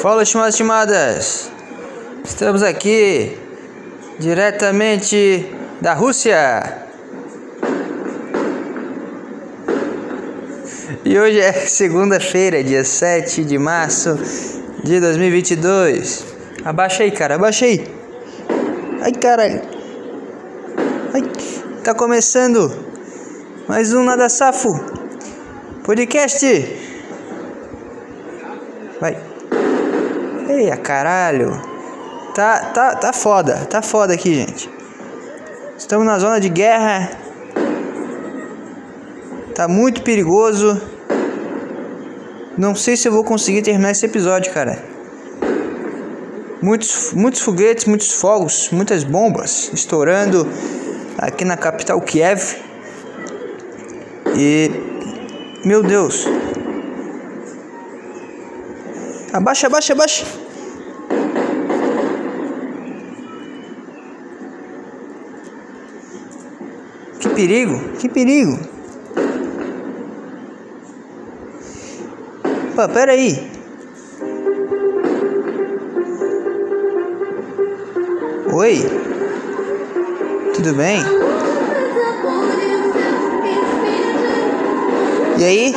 Fala, estimadas estimadas. Estamos aqui diretamente da Rússia. E hoje é segunda-feira, dia 7 de março de 2022. Abaixa aí, cara, abaixa aí. Ai, caralho. Ai, tá começando mais um Nada Safo podcast. Eia, caralho. Tá, tá, tá foda, tá foda aqui, gente. Estamos na zona de guerra. Tá muito perigoso. Não sei se eu vou conseguir terminar esse episódio, cara. Muitos, muitos foguetes, muitos fogos, muitas bombas estourando aqui na capital Kiev. E meu Deus. Abaixa, abaixa, abaixa. Perigo, que perigo. Pô, pera aí. Oi. Tudo bem? E aí?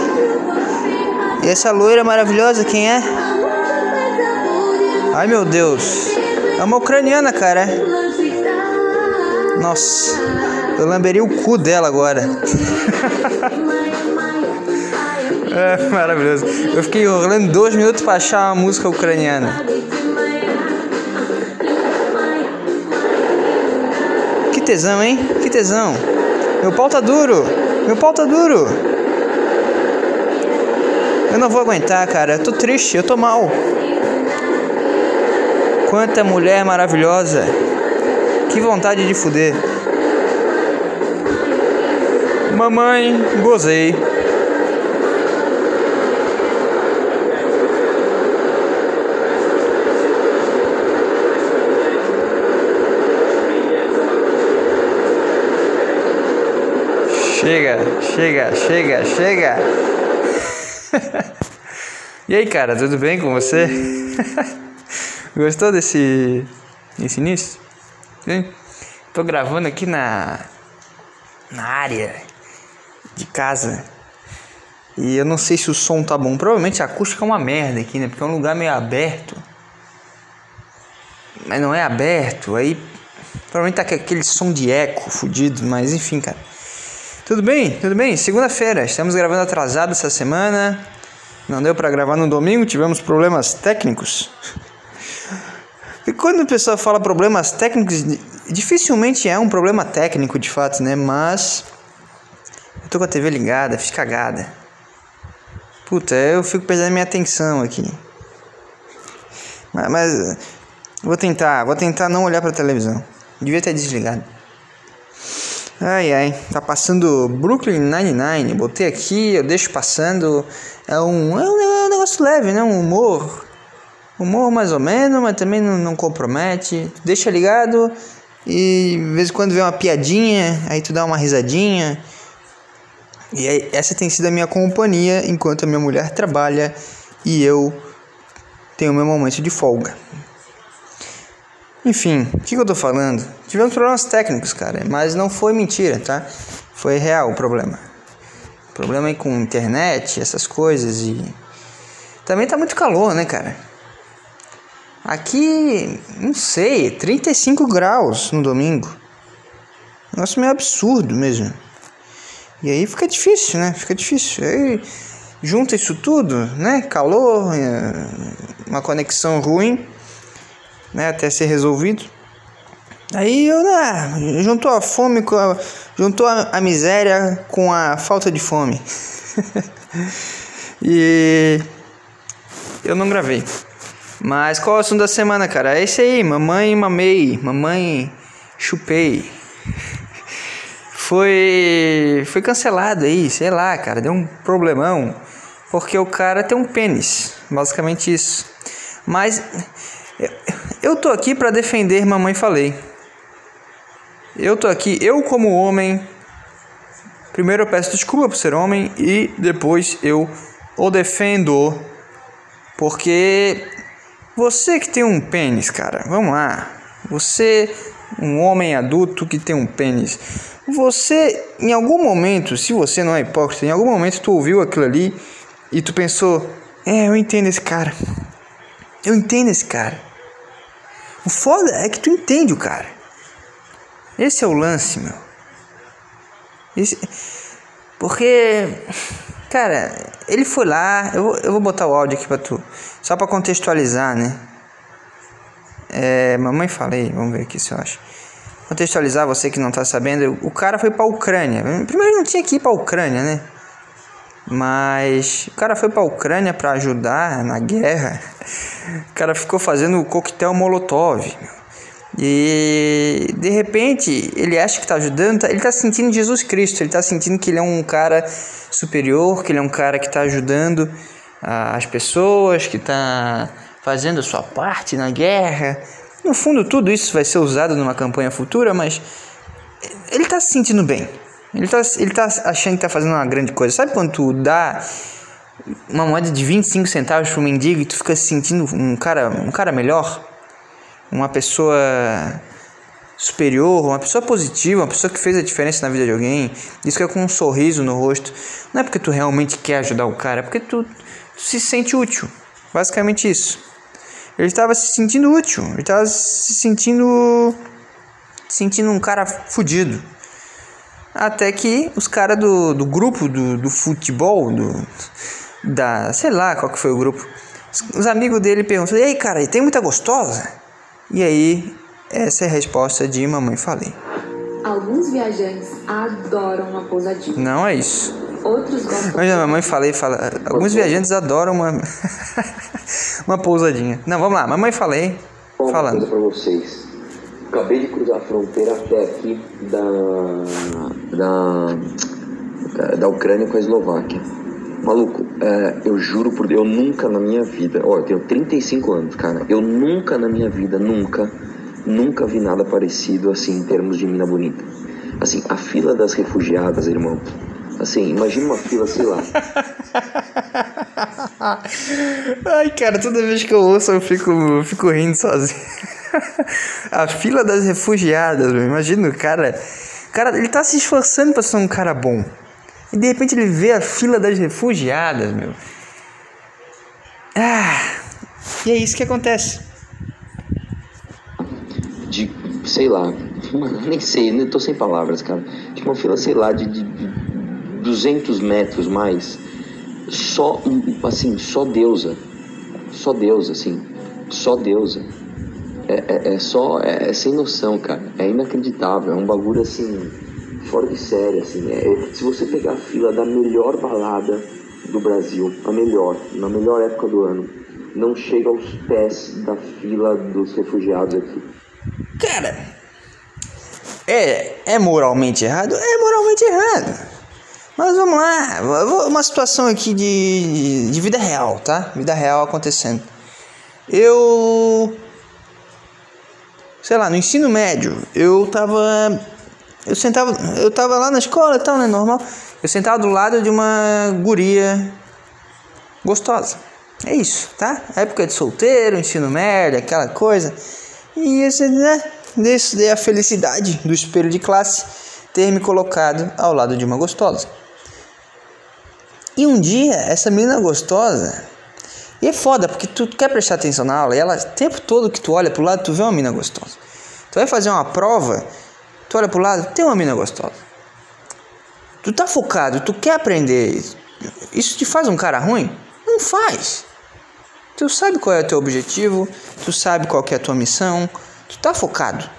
E essa loira maravilhosa, quem é? Ai meu Deus. É uma ucraniana, cara. Nossa. Eu lamberia o cu dela agora. é maravilhoso. Eu fiquei enrolando dois minutos pra achar uma música ucraniana. Que tesão, hein? Que tesão. Meu pau tá duro. Meu pau tá duro. Eu não vou aguentar, cara. Eu tô triste, eu tô mal. Quanta mulher maravilhosa. Que vontade de fuder. Mamãe, gozei. Chega, chega, chega, chega. e aí, cara, tudo bem com você? Gostou desse, desse início? Sim? Tô gravando aqui na, na área de casa. E eu não sei se o som tá bom. Provavelmente a acústica é uma merda aqui, né? Porque é um lugar meio aberto. Mas não é aberto. Aí provavelmente tá aquele som de eco fudido. Mas enfim, cara. Tudo bem? Tudo bem? Segunda-feira. Estamos gravando atrasado essa semana. Não deu para gravar no domingo. Tivemos problemas técnicos. E quando a pessoa fala problemas técnicos, dificilmente é um problema técnico de fato, né? Mas eu tô com a TV ligada, fiz cagada. Puta, eu fico perdendo minha atenção aqui. Mas, mas vou tentar, vou tentar não olhar pra televisão. Devia ter desligado. Ai ai, tá passando Brooklyn Nine-Nine. Botei aqui, eu deixo passando. É um, é um, é negócio leve, né? Um humor Humor mais ou menos, mas também não, não compromete. Deixa ligado e de vez em quando vê uma piadinha, aí tu dá uma risadinha. E aí, essa tem sido a minha companhia enquanto a minha mulher trabalha e eu tenho meu momento de folga. Enfim, o que, que eu tô falando? Tivemos problemas técnicos, cara, mas não foi mentira, tá? Foi real o problema. Problema aí com internet, essas coisas e. Também tá muito calor, né, cara? Aqui, não sei, 35 graus no domingo. Negócio meio absurdo mesmo. E aí fica difícil, né? Fica difícil. Aí junta isso tudo, né? Calor, é, uma conexão ruim, né? Até ser resolvido. Aí eu, né? Juntou a fome com a, juntou a, a miséria com a falta de fome. e eu não gravei. Mas qual é o assunto da semana, cara? É esse aí, mamãe mamei, mamãe chupei. Foi foi cancelado aí, sei lá, cara, deu um problemão, porque o cara tem um pênis, basicamente isso. Mas eu tô aqui para defender mamãe falei. Eu tô aqui, eu como homem, primeiro eu peço desculpa por ser homem e depois eu o defendo Porque você que tem um pênis, cara, vamos lá. Você, um homem adulto que tem um pênis, você, em algum momento, se você não é hipócrita, em algum momento tu ouviu aquilo ali e tu pensou: é, eu entendo esse cara. Eu entendo esse cara. O foda é que tu entende o cara. Esse é o lance, meu. Esse... Porque, cara, ele foi lá. Eu vou, eu vou botar o áudio aqui pra tu. Só pra contextualizar, né? É, mamãe falei, vamos ver aqui se eu acho. Contextualizar você que não tá sabendo, o cara foi pra Ucrânia. Primeiro não tinha que ir pra Ucrânia, né? Mas o cara foi pra Ucrânia para ajudar na guerra. O cara ficou fazendo o coquetel Molotov. E de repente ele acha que está ajudando, tá, ele está sentindo Jesus Cristo, ele está sentindo que ele é um cara superior, que ele é um cara que está ajudando as pessoas, que está fazendo a sua parte na guerra. No fundo, tudo isso vai ser usado numa campanha futura, mas ele está se sentindo bem. Ele tá, ele tá achando que tá fazendo uma grande coisa. Sabe quando tu dá uma moeda de 25 centavos pro mendigo e tu fica se sentindo um cara, um cara melhor? Uma pessoa superior, uma pessoa positiva, uma pessoa que fez a diferença na vida de alguém. Isso que é com um sorriso no rosto. Não é porque tu realmente quer ajudar o cara, é porque tu se sente útil. Basicamente isso. Ele estava se sentindo útil, ele estava se sentindo sentindo um cara fudido. Até que os caras do, do grupo do, do futebol, do, da. sei lá qual que foi o grupo. Os, amigos dele perguntam: E aí, cara, tem muita gostosa? E aí, essa é a resposta de Mamãe Falei. Alguns viajantes adoram uma pousadinha. Não é isso. Outros gostam. Mas a mamãe falei, fala, alguns viajantes adoram uma uma pousadinha. Não, vamos lá, mamãe falei, falando. para vocês. Acabei de cruzar a fronteira até aqui da, da, da Ucrânia com a Eslováquia. Maluco, é, eu juro por Deus, eu nunca na minha vida, ó, eu tenho 35 anos, cara, eu nunca na minha vida, nunca, nunca vi nada parecido assim em termos de mina bonita. Assim, a fila das refugiadas, irmão. Assim, imagina uma fila, sei lá. Ai, cara, toda vez que eu ouço eu fico, eu fico rindo sozinho. a fila das refugiadas, meu. Imagina o cara. Cara, ele tá se esforçando pra ser um cara bom. E de repente ele vê a fila das refugiadas, meu. Ah, e é isso que acontece. De, sei lá, nem sei, nem tô sem palavras, cara. Tipo uma fila, sei lá, de, de 200 metros mais. Só, assim, só deusa. Só deusa, assim. Só deusa é, é, é só. É, é, sem noção, cara. É inacreditável. É um bagulho assim. Fora de série, assim. É, se você pegar a fila da melhor balada do Brasil, a melhor, na melhor época do ano, não chega aos pés da fila dos refugiados aqui. Cara, é, é moralmente errado? É moralmente errado. Mas vamos lá, uma situação aqui de, de vida real, tá? Vida real acontecendo. Eu sei lá, no ensino médio, eu tava. Eu sentava. Eu tava lá na escola e tal, né? Normal. Eu sentava do lado de uma guria gostosa. É isso, tá? Época de solteiro, ensino médio, aquela coisa. E esse, né? Desse é a felicidade do espelho de classe ter me colocado ao lado de uma gostosa. E um dia, essa menina gostosa e é foda, porque tu quer prestar atenção na aula e ela, o tempo todo que tu olha pro lado, tu vê uma mina gostosa. Tu vai fazer uma prova, tu olha pro lado, tem uma mina gostosa. Tu tá focado, tu quer aprender. Isso te faz um cara ruim? Não faz. Tu sabe qual é o teu objetivo, tu sabe qual é a tua missão, tu tá focado.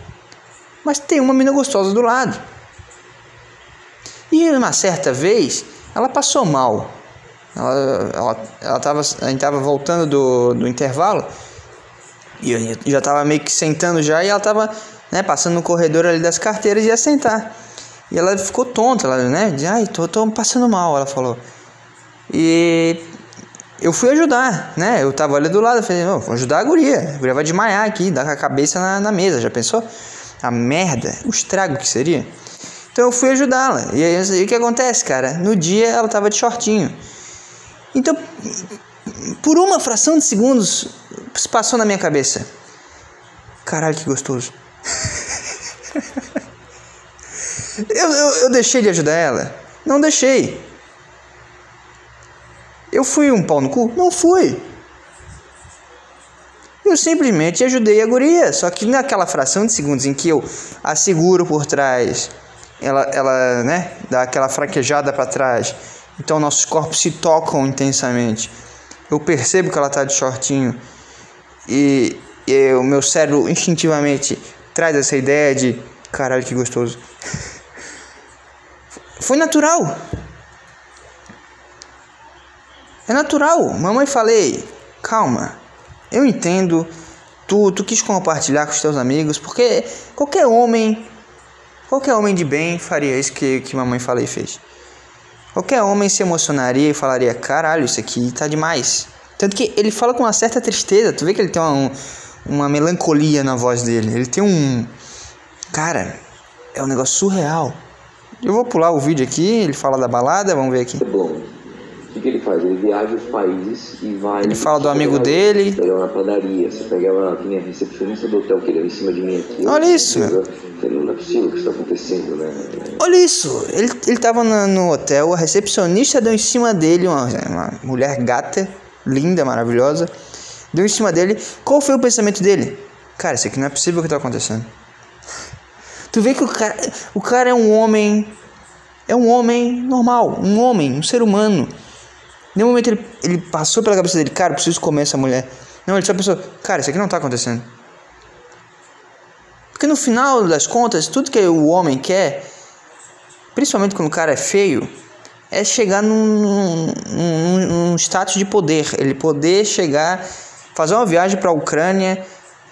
Mas tem uma mina gostosa do lado. E uma certa vez, ela passou mal. Ela, ela, ela tava, a gente tava voltando do, do intervalo e eu já tava meio que sentando já e ela tava né, passando no corredor ali das carteiras e ia sentar. E ela ficou tonta, ela, né? De, Ai, tô, tô passando mal, ela falou. E eu fui ajudar, né? Eu tava ali do lado, falei, vou ajudar a guria. A guria vai desmaiar aqui, dar com a cabeça na, na mesa, já pensou? A merda, o estrago que seria. Então eu fui ajudá-la. E aí o que acontece, cara? No dia ela tava de shortinho. Então, por uma fração de segundos, se passou na minha cabeça. Caralho, que gostoso. eu, eu, eu deixei de ajudar ela? Não deixei. Eu fui um pau no cu? Não fui. Eu simplesmente ajudei a guria. Só que naquela fração de segundos em que eu a seguro por trás, ela, ela né, dá aquela fraquejada para trás. Então nossos corpos se tocam intensamente. Eu percebo que ela tá de shortinho. E, e o meu cérebro instintivamente traz essa ideia de caralho que gostoso. Foi natural. É natural. Mamãe falei, calma. Eu entendo. Tu, tu quis compartilhar com os teus amigos, porque qualquer homem, qualquer homem de bem faria isso que, que mamãe falei fez. Qualquer homem se emocionaria e falaria, caralho, isso aqui tá demais. Tanto que ele fala com uma certa tristeza, tu vê que ele tem uma, uma melancolia na voz dele. Ele tem um. Cara, é um negócio surreal. Eu vou pular o vídeo aqui, ele fala da balada, vamos ver aqui. É bom. O que, ele faz? Ele viaja os países e vai. Ele fala do você amigo dele. Pegava na padaria, você pegava a minha recepcionista do hotel que ele era em cima de mim aqui. Olha isso, Não é possível o que está acontecendo, né? Olha isso, ele, ele tava na- no hotel, a recepcionista deu em cima dele, uma, uma mulher gata, linda, maravilhosa, deu em cima dele. Qual foi o pensamento dele? Cara, isso aqui não é possível que tá acontecendo. Tu vê que o cara, o cara é um homem, é um homem normal, um homem, um ser humano. Nenhum momento ele, ele passou pela cabeça dele, cara, preciso comer essa mulher. Não, ele só pensou, cara, isso aqui não tá acontecendo. Porque no final das contas, tudo que o homem quer, principalmente quando o cara é feio, é chegar num, num, num status de poder. Ele poder chegar, fazer uma viagem para a Ucrânia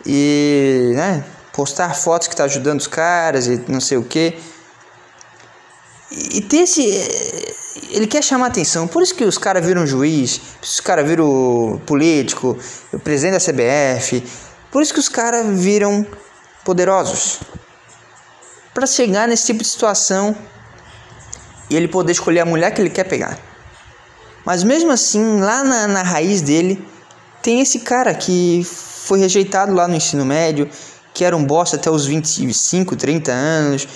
e né, postar fotos que tá ajudando os caras e não sei o que. E ter esse. Ele quer chamar atenção. Por isso que os caras viram juiz, os caras viram político, o presidente da CBF. Por isso que os caras viram poderosos. Para chegar nesse tipo de situação e ele poder escolher a mulher que ele quer pegar. Mas mesmo assim, lá na, na raiz dele, tem esse cara que foi rejeitado lá no ensino médio, que era um bosta até os 25, 30 anos,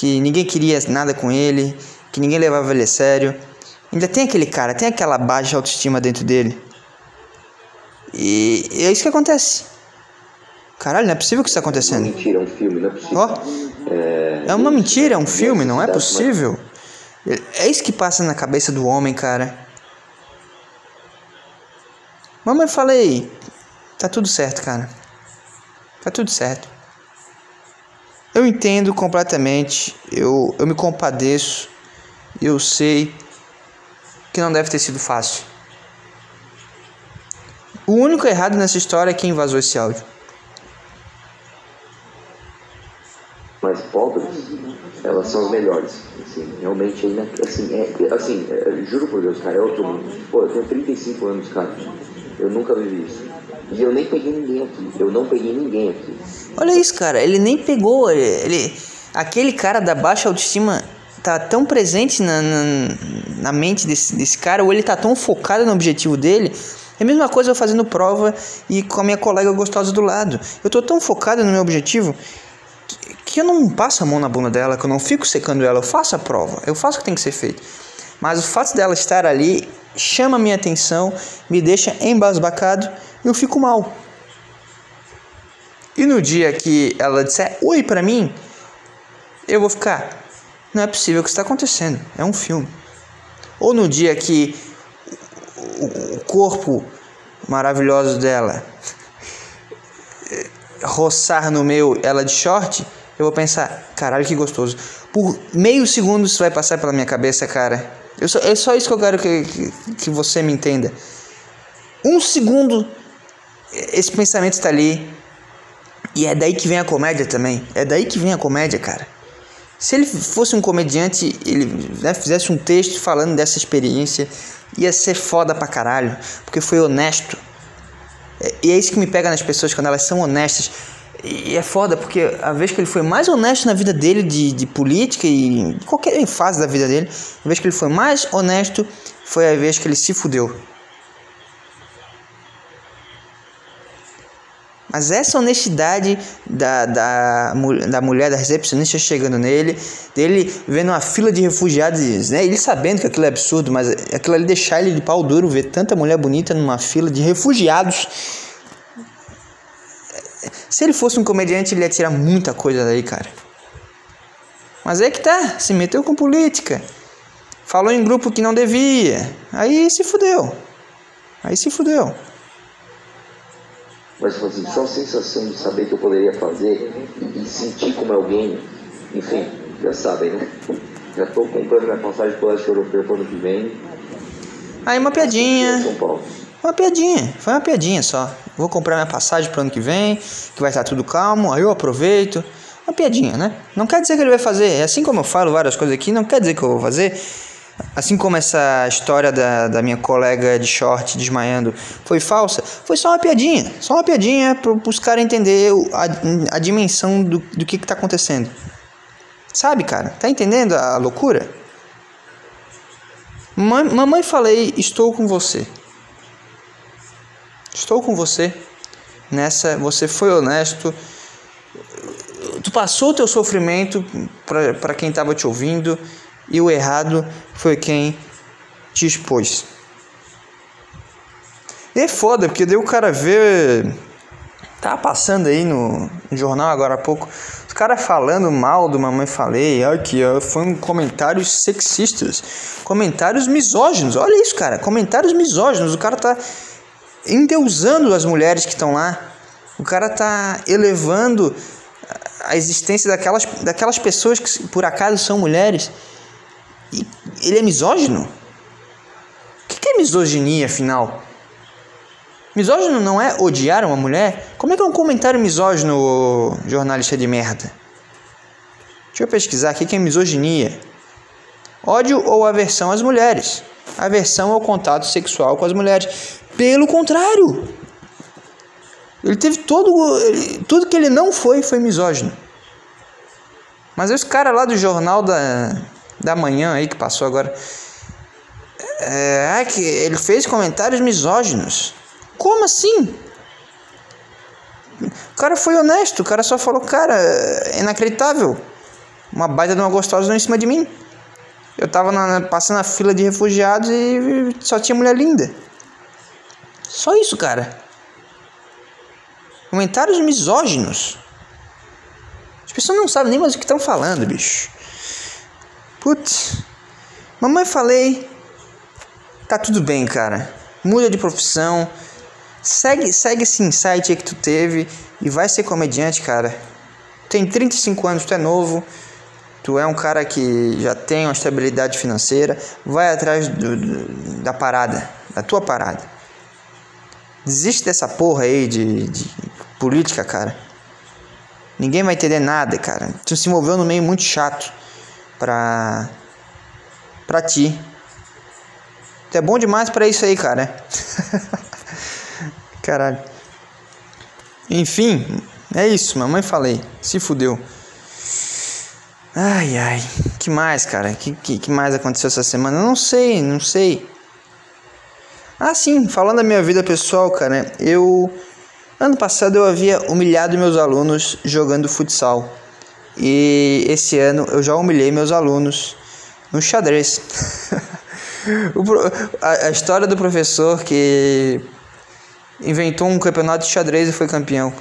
que ninguém queria nada com ele, que ninguém levava ele a sério. Ainda tem aquele cara, tem aquela baixa autoestima dentro dele. E é isso que acontece. Caralho, não é possível que isso está acontecendo. Mentira, é um filme, não é possível. Ó, é uma mentira, é um filme, não é possível. É isso que passa na cabeça do homem, cara. Mamãe, falei, tá tudo certo, cara. Tá tudo certo. Eu entendo completamente, eu, eu me compadeço, eu sei que não deve ter sido fácil. O único errado nessa história é quem vazou esse áudio. mais pobres, elas são as melhores. Assim, realmente, assim, é, assim é, juro por Deus, cara, é outro mundo. Pô, eu tenho 35 anos, cara. Eu nunca vivi isso. E eu nem peguei ninguém aqui. Eu não peguei ninguém aqui. Olha isso, cara. Ele nem pegou. Ele, ele- aquele cara da baixa autoestima tá tão presente na, na, na mente desse, desse cara, ou ele tá tão focado no objetivo dele. É a mesma coisa eu fazendo prova e com a minha colega gostosa do lado. Eu tô tão focado no meu objetivo que, que eu não passo a mão na bunda dela, que eu não fico secando ela. Eu faço a prova, eu faço o que tem que ser feito. Mas o fato dela estar ali chama minha atenção, me deixa embasbacado e eu fico mal. E no dia que ela disser oi pra mim, eu vou ficar. Não é possível que isso está acontecendo. É um filme. Ou no dia que o, o corpo maravilhoso dela eh, roçar no meu, ela de short, eu vou pensar, caralho, que gostoso. Por meio segundo isso vai passar pela minha cabeça, cara. Eu só, é só isso que eu quero que, que, que você me entenda. Um segundo, esse pensamento está ali. E é daí que vem a comédia também. É daí que vem a comédia, cara. Se ele fosse um comediante, ele né, fizesse um texto falando dessa experiência, ia ser foda pra caralho, porque foi honesto. É- E é isso que me pega nas pessoas quando elas são honestas. E é foda, porque a vez que ele foi mais honesto na vida dele de, de política e de qualquer fase da vida dele, a vez que ele foi mais honesto foi a vez que ele se fudeu. Mas essa honestidade da, da, da mulher, da recepcionista chegando nele, dele vendo uma fila de refugiados, né? Ele sabendo que aquilo é absurdo, mas aquilo ali deixar ele de pau duro, ver tanta mulher bonita numa fila de refugiados se ele fosse um comediante, ele ia tirar muita coisa daí, cara. Mas é que tá, se meteu com política. Falou em grupo que não devia. Aí se fudeu. Aí se fudeu. Mas assim, só a sensação de saber que eu poderia fazer e, sentir como alguém, enfim, já sabem, né? Já estou comprando minha passagem para o leste europeu para ano que vem. Aí uma piadinha. São Paulo. Uma piadinha, foi uma piadinha só. Vou comprar minha passagem para ano que vem, que vai estar tudo calmo, aí eu aproveito. Uma piadinha, né? Não quer dizer que ele vai fazer. Assim como eu falo várias coisas aqui, não quer dizer que eu vou fazer. Assim como essa história da, da minha colega de short desmaiando foi falsa, foi só uma piadinha. Só uma piadinha para os caras entenderem a, a dimensão do, do que, está acontecendo. Sabe, cara? Tá entendendo a loucura? Mamãe, falei, estou com você. Estou com você. Nessa, você foi honesto. Tu passou o teu sofrimento para quem estava te ouvindo e o errado foi quem te expôs. E é foda, porque daí o cara vê. Tá passando aí no, jornal agora há pouco. Os caras falando mal do Mamãe Falei. Aqui, ó, foi um comentários sexistas. Comentários misóginos. Olha isso, cara. Comentários misóginos. O cara tá endeusando as mulheres que estão lá. O cara tá elevando a existência daquelas, daquelas pessoas que por acaso são mulheres. E ele é misógino? O que é misoginia, afinal? Misógino não é odiar uma mulher? Como é que é um comentário misógino, jornalista de merda? Deixa eu pesquisar aqui o que é misoginia. Ódio ou aversão às mulheres. Aversão ao contato sexual com as mulheres. Pelo contrário. Ele teve todo. Ele, tudo que ele não foi, foi misógino. Mas esse cara lá do jornal da, da manhã aí que passou agora. É, que ele fez comentários misóginos. Como assim? O cara foi honesto, o cara só falou, cara, é inacreditável. Uma baita de uma gostosa em cima de mim. Eu tava na, passando a fila de refugiados e só tinha mulher linda. Só isso, cara. Comentários misóginos. As pessoas não sabem nem mais o que estão falando, bicho. Putz, mamãe falei, tá tudo bem, cara. Muda de profissão, segue, segue esse insight aí que tu teve e vai ser comediante, cara. Tem 35 anos, tu é novo, tu é um cara que já tem uma estabilidade financeira, vai atrás do, do, da parada, da tua parada. Desiste dessa porra aí de, de política, cara. Ninguém vai entender nada, cara. Tu se moveu no meio muito chato pra, pra ti. Tu é bom demais para isso aí, cara. Caralho. Enfim, é isso, mamãe falei. Se fudeu. Ai, ai. Que mais, cara? Que, que, que mais aconteceu essa semana? não sei, não sei. Ah, sim, falando da minha vida pessoal, cara, eu. Ano passado eu havia humilhado meus alunos jogando futsal. E esse ano eu já humilhei meus alunos no xadrez. a, a história do professor que inventou um campeonato de xadrez e foi campeão.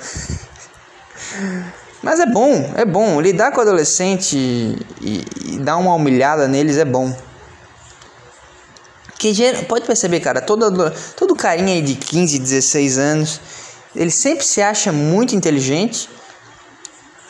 Mas é bom, é bom. Lidar com adolescente e, e dar uma humilhada neles é bom. Que pode perceber, cara, todo, todo carinha aí de 15, 16 anos, ele sempre se acha muito inteligente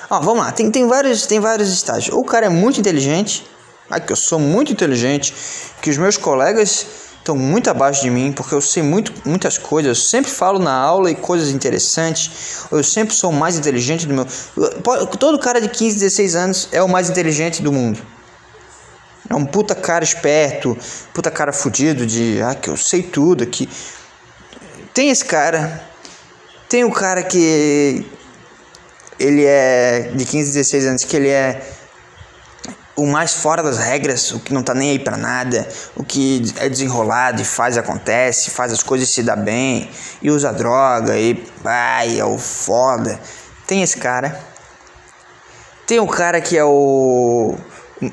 Ó, vamos lá, tem, tem, vários, tem vários estágios. Ou o cara é muito inteligente, ah, que eu sou muito inteligente, que os meus colegas estão muito abaixo de mim, porque eu sei muito, muitas coisas, eu sempre falo na aula e coisas interessantes, eu sempre sou mais inteligente do meu. Todo cara de 15, 16 anos é o mais inteligente do mundo. É um puta cara esperto, puta cara fudido de, ah, que eu sei tudo aqui. Tem esse cara, tem o cara que ele é de 15, 16 anos, que ele é o mais fora das regras, o que não tá nem aí pra nada, o que é desenrolado e faz acontece, faz as coisas se dar bem, e usa droga, e ai, é o foda. Tem esse cara. Tem o cara que é o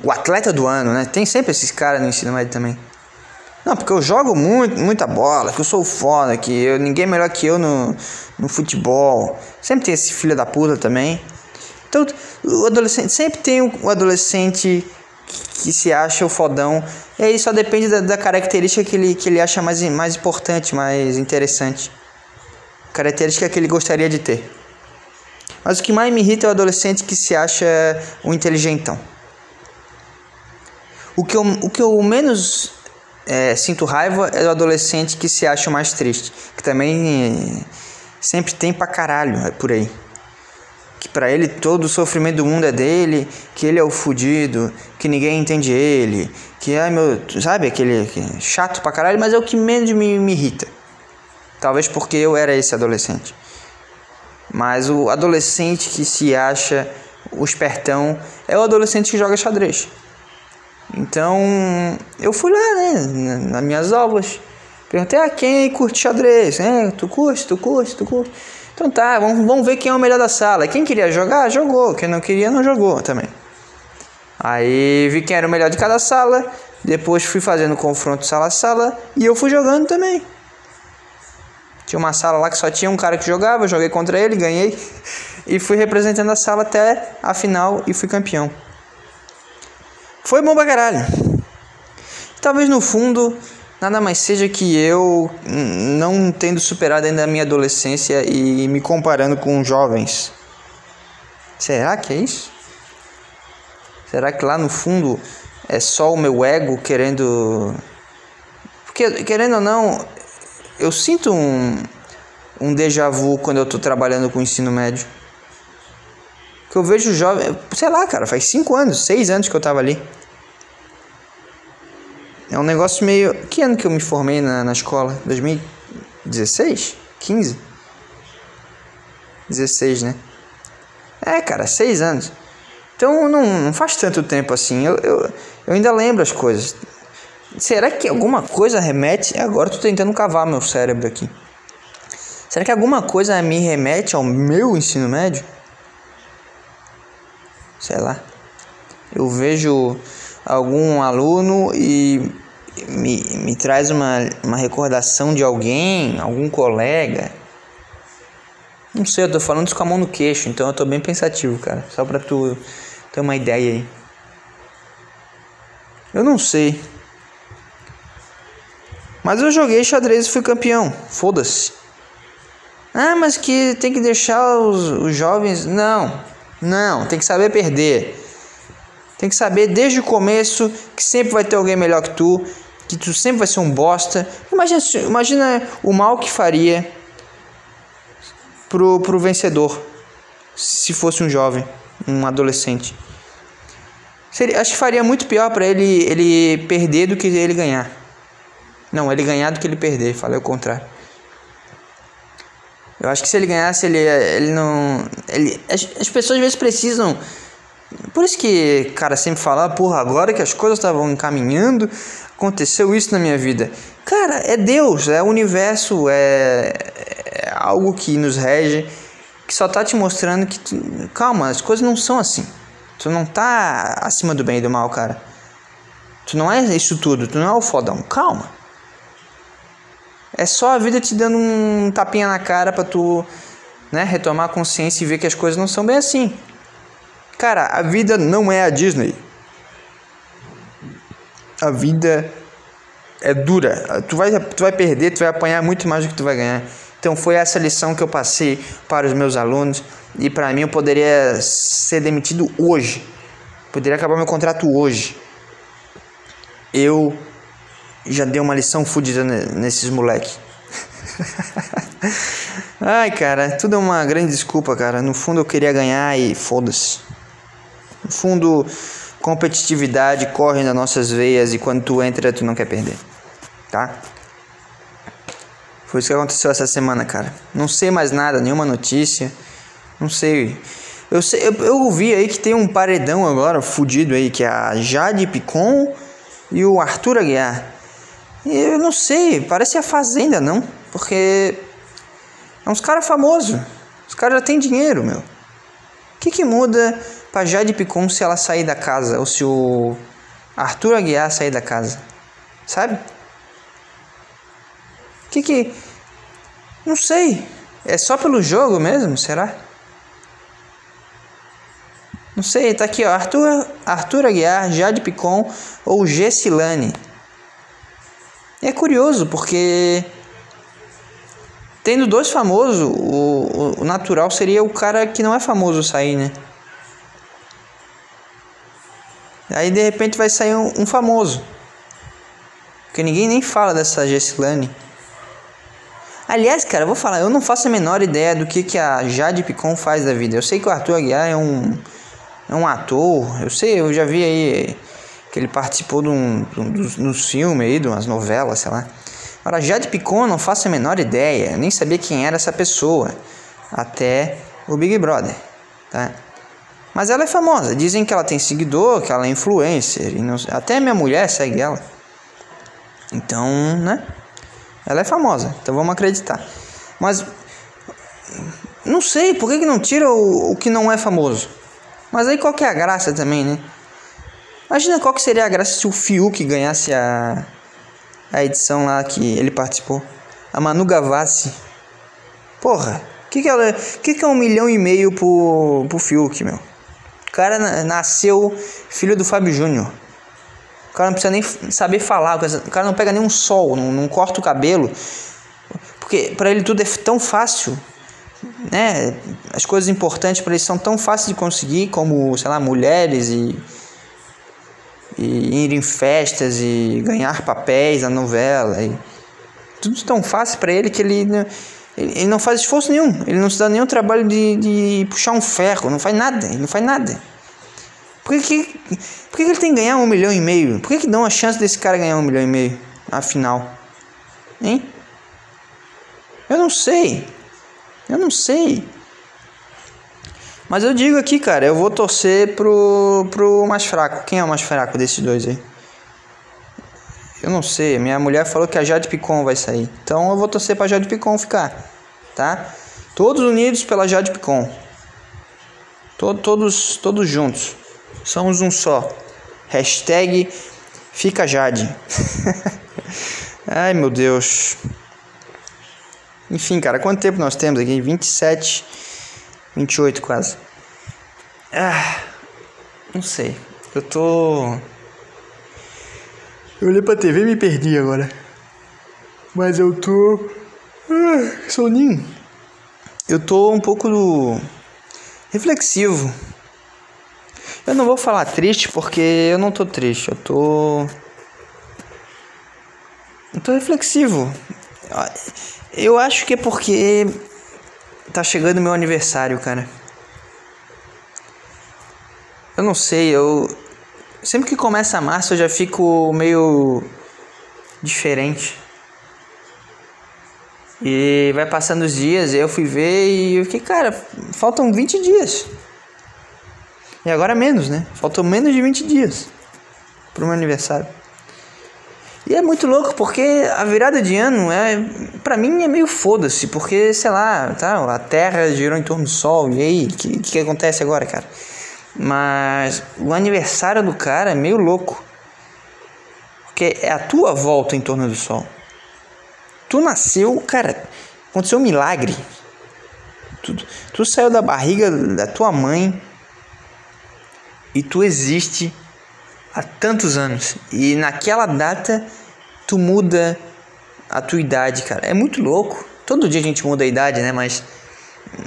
o atleta do ano, né? Tem sempre esses caras no ensino médio também. Não, porque eu jogo muito, muita bola, que eu sou foda, que eu, ninguém é melhor que eu no, no futebol. Sempre tem esse filho da puta também. Então, o adolescente sempre tem o adolescente que, que se acha o fodão. E aí só depende da, da, característica que ele, que ele acha mais, mais importante, mais interessante. Característica que ele gostaria de ter. Mas o que mais me irrita é o adolescente que se acha um inteligentão. O que eu, o que eu menos é, sinto raiva é do adolescente que se acha mais triste. Que também sempre tem pra caralho é por aí. Que pra ele todo o sofrimento do mundo é dele, que ele é o fudido, que ninguém entende ele, que é meu. Sabe aquele chato pra caralho, mas é o que menos me, me irrita. Talvez porque eu era esse adolescente. Mas o adolescente que se acha o espertão é o adolescente que joga xadrez. Então, eu fui lá, né, nas minhas aulas. Perguntei a ah, quem curte xadrez, né? Tu curte, tu curte, tu curte. Então tá, vamos, vamos ver quem é o melhor da sala. Quem queria jogar, jogou. Quem não queria, não jogou também. Aí vi quem era o melhor de cada sala. Depois fui fazendo confronto sala a sala. E eu fui jogando também. Tinha uma sala lá que só tinha um cara que jogava. Eu joguei contra ele, ganhei. E fui representando a sala até a final e fui campeão. Foi bom pra caralho. Talvez no fundo nada mais seja que eu não tendo superado ainda a minha adolescência e me comparando com jovens. Será que é isso? Será que lá no fundo é só o meu ego querendo. Porque, querendo ou não, eu sinto um, um déjà vu quando eu tô trabalhando com o ensino médio. Que eu vejo jovem. Sei lá, cara, faz 5 anos, 6 anos que eu tava ali. É um negócio meio. Que ano que eu me formei na, na escola? 2016? 15? 16, né? É, cara, 6 anos. Então não, não faz tanto tempo assim. Eu, eu, eu ainda lembro as coisas. Será que alguma coisa remete. Agora eu tô tentando cavar meu cérebro aqui. Será que alguma coisa me remete ao meu ensino médio? Sei lá. Eu vejo algum aluno e me, me traz uma, uma recordação de alguém, algum colega. Não sei, eu tô falando isso com a mão no queixo, então eu tô bem pensativo, cara. Só pra tu ter uma ideia aí. Eu não sei. Mas eu joguei xadrez e fui campeão. Foda-se. Ah, mas que tem que deixar os, os jovens. Não, não, tem que saber perder. Tem que saber desde o começo que sempre vai ter alguém melhor que tu, que tu sempre vai ser um bosta. Imagina, imagina o mal que faria pro, pro vencedor se fosse um jovem, um adolescente. Seria, acho que faria muito pior para ele ele perder do que ele ganhar. Não, ele ganhar do que ele perder, falei o contrário. Eu acho que se ele ganhasse, ele, ele não. Ele, as, as pessoas às vezes precisam por isso que, cara, sempre fala, porra, agora que as coisas estavam encaminhando, aconteceu isso na minha vida. Cara, é Deus, é o universo, é, é algo que nos rege, que só tá te mostrando que, tu, calma, as coisas não são assim. Tu não tá acima do bem e do mal, cara. Tu não é isso tudo, tu não é o fodão. Calma. É só a vida te dando um tapinha na cara pra tu, né, retomar a consciência e ver que as coisas não são bem assim. Cara, a vida não é a Disney. A vida é dura. Tu vai, tu vai perder, tu vai apanhar muito mais do que tu vai ganhar. Então foi essa lição que eu passei para os meus alunos e para mim eu poderia ser demitido hoje. Poderia acabar meu contrato hoje. Eu já dei uma lição fodida nesses moleque. Ai, cara, tudo é uma grande desculpa, cara. No fundo eu queria ganhar e foda-se. No fundo, competitividade corre nas nossas veias e quando tu entra, tu não quer perder. Tá? Foi isso que aconteceu essa semana, cara. Não sei mais nada, nenhuma notícia. Não sei. Eu, sei, eu, eu ouvi aí que tem um paredão agora, fudido aí, que é a Jade Picon e o Arthur Aguiar. E eu não sei, parece a Fazenda, não? Porque é uns caras famosos. Os caras já têm dinheiro, meu. O que, que muda pra Jade Picon se ela sair da casa? Ou se o Arthur Aguiar sair da casa? Sabe? Que que. Não sei. É só pelo jogo mesmo? Será? Não sei, tá aqui, ó. Arthur, Arthur Aguiar, Jade Picon ou Gessilane. É curioso, porque. Tendo dois famosos, o, o, natural seria o cara que não é famoso sair, né? Aí de repente vai sair um, um famoso. Porque ninguém nem fala dessa Gessilane. Aliás, cara, eu vou falar, eu não faço a menor ideia do que, que a Jade Picon faz da vida. Eu sei que o Arthur Aguiar é um, é um ator, eu sei, eu já vi aí que ele participou de um, de um dos, dos filmes aí, de umas novelas, sei lá. Agora, Jade Picon, não faço a menor ideia, eu nem sabia quem era essa pessoa, até o Big Brother, tá? Mas ela é famosa, dizem que ela tem seguidor, que ela é influencer, não, até minha mulher segue ela. Então, né? Ela é famosa, então vamos acreditar. Mas não sei, por que, que não tira o, o que não é famoso? Mas aí qual que é a graça também, né? Imagina qual que seria a graça se o Fiuk ganhasse a, a edição lá que ele participou. A Manu Gavassi. Porra, o que, que, ela, que, que é um milhão e meio pro, pro Fiuk, meu? O cara nasceu filho do Fábio Júnior. O cara não precisa nem saber falar, o cara não pega nenhum sol, não, não corta o cabelo. Porque para ele tudo é tão fácil, né? As coisas importantes para ele são tão fáceis de conseguir, como, sei lá, mulheres e, e ir em festas e ganhar papéis na novela. E tudo tão fácil para ele que ele, ele não faz esforço nenhum. Ele não se dá nenhum trabalho de, de puxar um ferro, não faz nada, ele não faz nada. Por que, por que ele tem que ganhar um milhão e meio? Por que, que dão a chance desse cara ganhar um milhão e meio? Afinal. Hein? Eu não sei. Eu não sei. Mas eu digo aqui, cara, eu vou torcer pro, pro mais fraco. Quem é o mais fraco desses dois aí? Eu não sei. Minha mulher falou que a Jade Picon vai sair. Então eu vou torcer pra Jade Picon ficar. Tá? Todos unidos pela Jade Picon. Todo, todos, todos juntos. Somos um só. Hashtag fica Jade. Ai meu Deus. Enfim, cara, quanto tempo nós temos aqui? 27, 28 quase. Ah, não sei. Eu tô. Eu olhei pra TV e me perdi agora. Mas eu tô. Ah, soninho. Eu tô um pouco do... reflexivo eu não vou falar triste porque eu não tô triste, eu tô. Eu tô reflexivo. Eu acho que é porque tá chegando meu aniversário, cara. Eu não sei, eu. Sempre que começa março eu já fico meio diferente. E vai passando os dias, eu fui ver e eu fiquei, cara, faltam 20 dias. E agora menos, né? Faltou menos de 20 dias pro meu aniversário. E é muito louco porque a virada de ano é, para mim é meio foda-se, porque sei lá, tá, a Terra girou em torno do Sol e aí, o que, que acontece agora, cara? Mas o aniversário do cara é meio louco. Porque é a tua volta em torno do Sol. Tu nasceu, cara, aconteceu um milagre. Tu, tu saiu da barriga da tua mãe, e tu existe há tantos anos e naquela data tu muda a tua idade, cara. É muito louco. Todo dia a gente muda a idade, né? Mas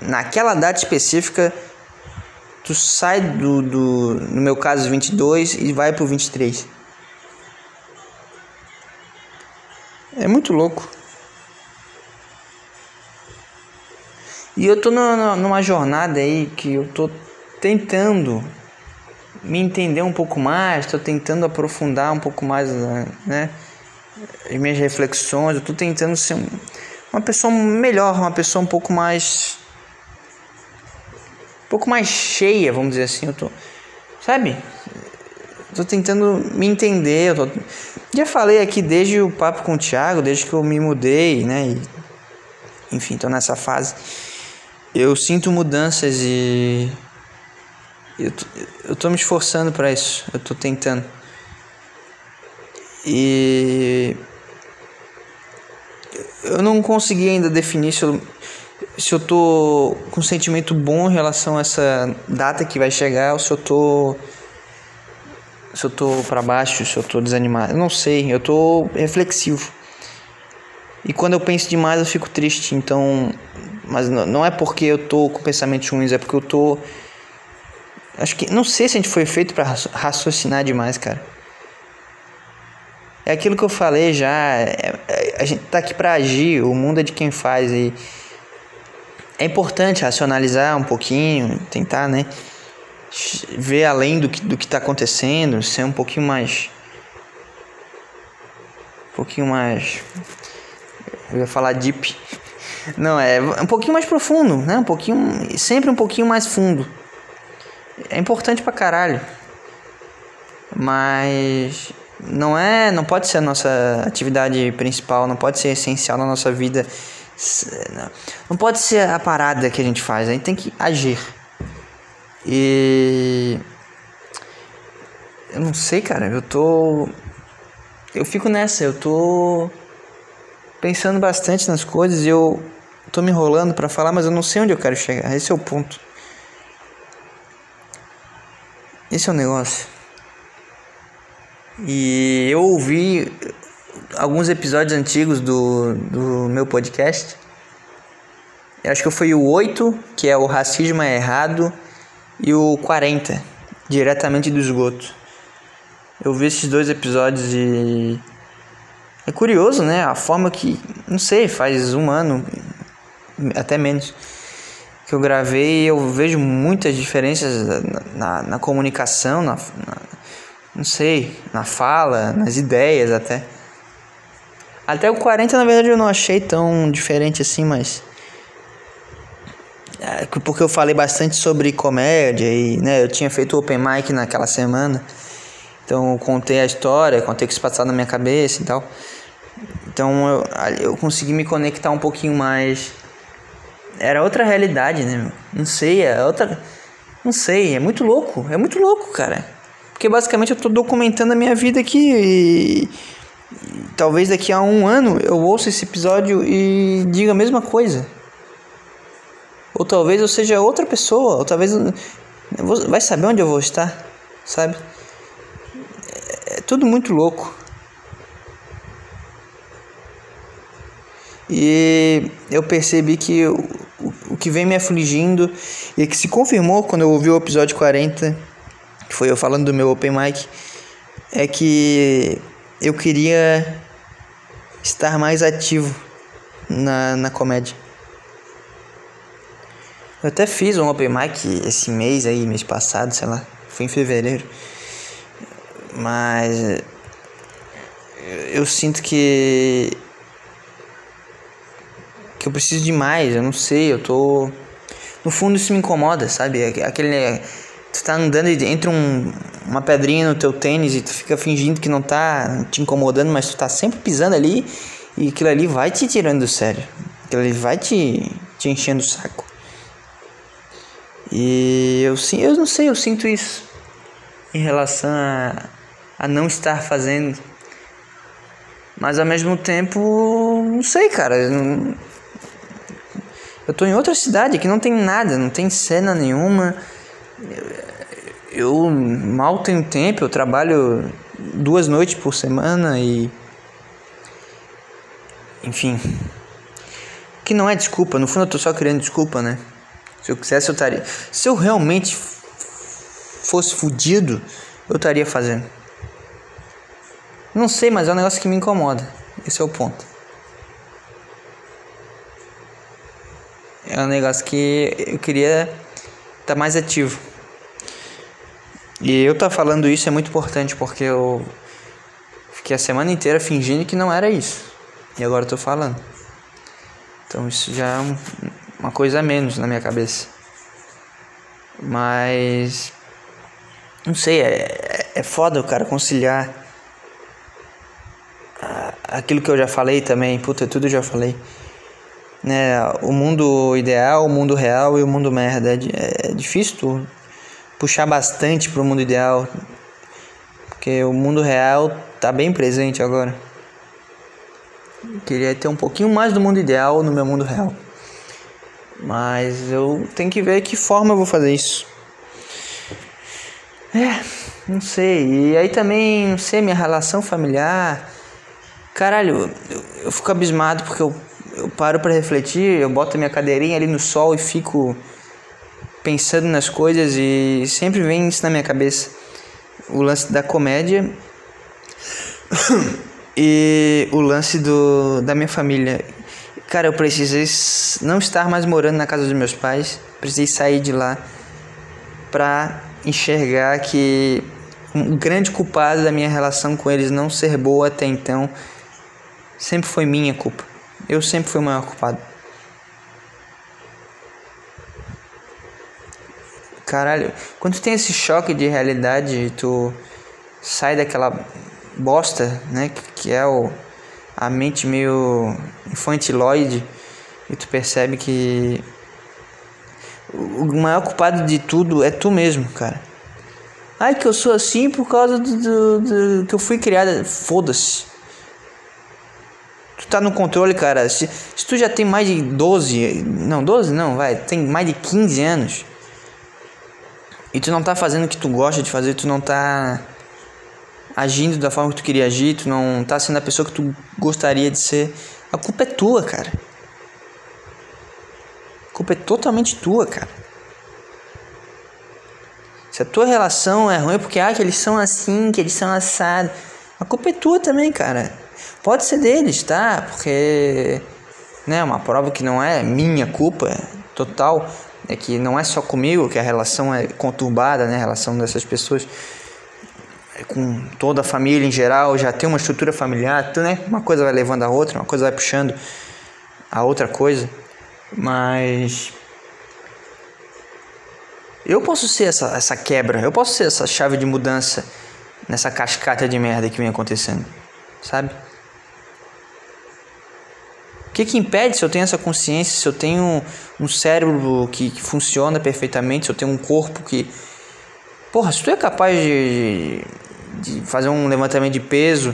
naquela data específica tu sai do, do no meu caso 22 e vai pro 23. É muito louco. E eu tô numa jornada aí que eu tô tentando me entender um pouco mais, estou tentando aprofundar um pouco mais né, as minhas reflexões, eu estou tentando ser uma pessoa melhor, uma pessoa um pouco mais pouco mais cheia, vamos dizer assim. Eu tô, sabe? Tô tentando me entender. Tô, já falei aqui desde o papo com o Thiago, desde que eu me mudei, né? E, enfim, tô nessa fase. Eu sinto mudanças e eu tô, eu tô me esforçando para isso. Eu tô tentando. E eu não consegui ainda definir se eu, se eu tô com um sentimento bom em relação a essa data que vai chegar ou se eu tô se eu tô para baixo, se eu tô desanimado. Eu não sei, eu tô reflexivo. E quando eu penso demais eu fico triste, então mas não é porque eu tô com pensamentos ruins, é porque eu tô acho que não sei se a gente foi feito para raciocinar demais, cara. É aquilo que eu falei já. É, é, a gente tá aqui para agir, o mundo é de quem faz. E é importante racionalizar um pouquinho, tentar, né? Ver além do que, do que tá acontecendo, ser um pouquinho mais. Um pouquinho mais. Eu ia falar deep. Não, é um pouquinho mais profundo, né? Um pouquinho. Sempre um pouquinho mais fundo. É importante pra caralho. Mas não é, não pode ser a nossa atividade principal, não pode ser essencial na nossa vida. Não pode ser a parada que a gente faz, a gente tem que agir. E eu não sei, cara, eu tô eu fico nessa, eu tô pensando bastante nas coisas e eu tô me enrolando para falar, mas eu não sei onde eu quero chegar. Esse é o ponto. Esse é o negócio. E eu ouvi alguns episódios antigos do, do meu podcast. Eu acho que foi o 8, que é o Racismo é Errado, e o 40, diretamente do esgoto. Eu vi esses dois episódios e. É curioso, né? A forma que. Não sei, faz um ano, até menos, que eu gravei eu vejo muitas diferenças na, na, na comunicação, na, na não sei, na fala, nas ideias até. Até o 40 na verdade eu não achei tão diferente assim, mas é, porque eu falei bastante sobre comédia e né, eu tinha feito open mic naquela semana. Então eu contei a história, contei o que se passava na minha cabeça e tal. Então eu, eu consegui me conectar um pouquinho mais. Era outra realidade, né? Não sei, é outra. Não sei, é muito louco, é muito louco, cara. Porque basicamente eu estou documentando a minha vida aqui e, talvez daqui a um ano eu ouça esse episódio e diga a mesma coisa. Ou talvez eu seja outra pessoa, ou talvez vou, vai saber onde eu vou estar, sabe? É, é tudo muito louco. E eu percebi que o, o que vem me afligindo e que se confirmou quando eu ouvi o episódio 40 que foi eu falando do meu open mic, é que eu queria estar mais ativo na, na comédia. Eu até fiz um open mic esse mês aí, mês passado, sei lá, foi em fevereiro. Mas eu sinto que que eu preciso de mais, eu não sei, eu tô no fundo isso me incomoda, sabe? Aquele tu tá andando entre um, uma pedrinha no teu tênis e tu fica fingindo que não tá te incomodando, mas tu tá sempre pisando ali e aquilo ali vai te tirando do sério. Aquilo ali vai te, te enchendo o saco. E eu, eu não sei, eu sinto isso em relação a, a não estar fazendo. Mas ao mesmo tempo, não sei, cara. Eu, eu tô em outra cidade que não tem nada, não tem cena nenhuma eu mal tenho tempo, eu trabalho duas noites por semana e. Enfim. Que não é desculpa, no fundo eu tô só criando desculpa, né? Se eu quisesse, eu estaria. Se eu realmente fosse fudido, eu estaria fazendo. Não sei, mas é um negócio que me incomoda. Esse é o ponto. É um negócio que eu queria estar tá mais ativo. E eu tá falando isso é muito importante porque eu fiquei a semana inteira fingindo que não era isso. E agora eu tô falando. Então isso já é uma coisa a menos na minha cabeça. Mas. Não sei, é, é foda o cara conciliar aquilo que eu já falei também, puta, tudo eu já falei. Né, o mundo ideal, o mundo real e o mundo merda. É, é difícil tu puxar bastante pro mundo ideal, porque o mundo real tá bem presente agora. queria ter um pouquinho mais do mundo ideal no meu mundo real. Mas eu tenho que ver que forma eu vou fazer isso. É, não sei. E aí também, não sei, minha relação familiar. Caralho, eu, eu fico abismado porque eu, eu paro para refletir, eu boto minha cadeirinha ali no sol e fico pensando nas coisas e sempre vem isso na minha cabeça. O lance da comédia e o lance do, da minha família. Cara, eu precisei não estar mais morando na casa dos meus pais, precisei sair de lá pra enxergar que um grande culpado da minha relação com eles não ser boa até então sempre foi minha culpa. Eu sempre fui o maior culpado. Caralho, quando tu tem esse choque de realidade, tu sai daquela bosta, né, que é o a mente meio infantiloide e tu percebe que o maior culpado de tudo é tu mesmo, cara. Ai, que eu sou assim por causa do, do, do que eu fui criada. Foda-se. Tu tá no controle, cara. Se, se tu já tem mais de 12, não, 12 não, vai, tem mais de 15 anos. E tu não tá fazendo o que tu gosta de fazer, tu não tá agindo da forma que tu queria agir, tu não tá sendo a pessoa que tu gostaria de ser, a culpa é tua, cara. A culpa é totalmente tua, cara. Se a tua relação é ruim é porque ah, que eles são assim, que eles são assados. A culpa é tua também, cara. Pode ser deles, tá? Porque né, uma prova que não é minha culpa total, é que não é só comigo que a relação é conturbada, né, a relação dessas pessoas com toda a família em geral, já tem uma estrutura familiar, né? Uma coisa vai levando a outra, uma coisa vai puxando a outra coisa. Mas eu posso ser essa, essa quebra, eu posso ser essa chave de mudança nessa cascata de merda que vem acontecendo, sabe? Que, que impede se eu tenho essa consciência, se eu tenho um cérebro que, que funciona perfeitamente, se eu tenho um corpo que. Porra, se tu é capaz de, de fazer um levantamento de peso,